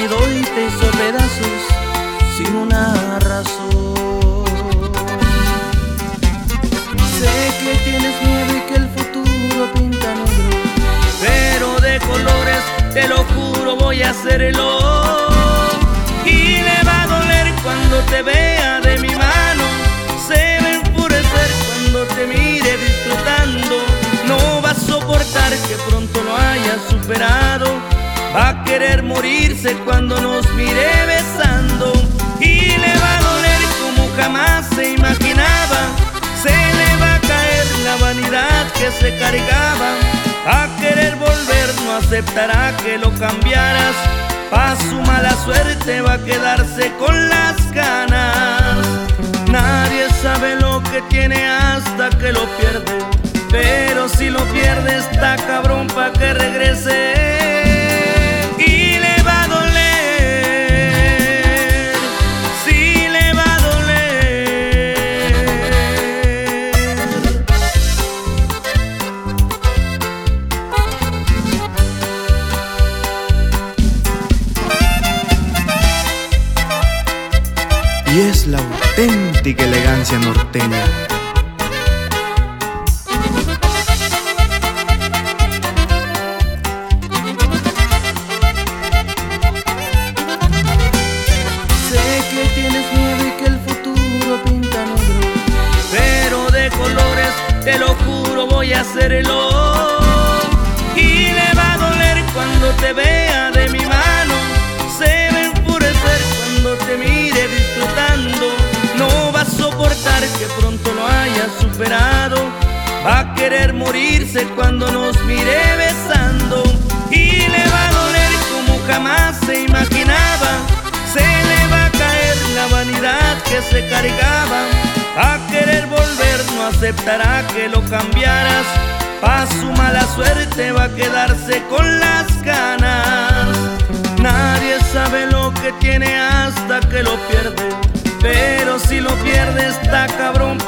me doy te pedazos sin una razón. Sé que tienes miedo y que el futuro pinta negro, pero de colores te lo juro voy a hacerlo. Y le va a doler cuando te vea de mi mano, se va a enfurecer cuando te mire disfrutando, no va a soportar que pronto lo haya superado. Va a querer morirse cuando nos mire besando. Y le va a doler como jamás se imaginaba. Se le va a caer la vanidad que se cargaba. A querer volver no aceptará que lo cambiaras. Pa' su mala suerte va a quedarse con las ganas. Nadie sabe lo que tiene hasta que lo pierde. Pero si lo pierde está cabrón pa' que regrese. Y es la auténtica elegancia norteña. Sé que tienes miedo y que el futuro pinta negro, pero de colores te lo juro voy a hacerlo. Querer morirse cuando nos mire besando. Y le va a doler como jamás se imaginaba. Se le va a caer la vanidad que se cargaba. A querer volver no aceptará que lo cambiaras. Pa' su mala suerte va a quedarse con las ganas. Nadie sabe lo que tiene hasta que lo pierde. Pero si lo pierde está cabrón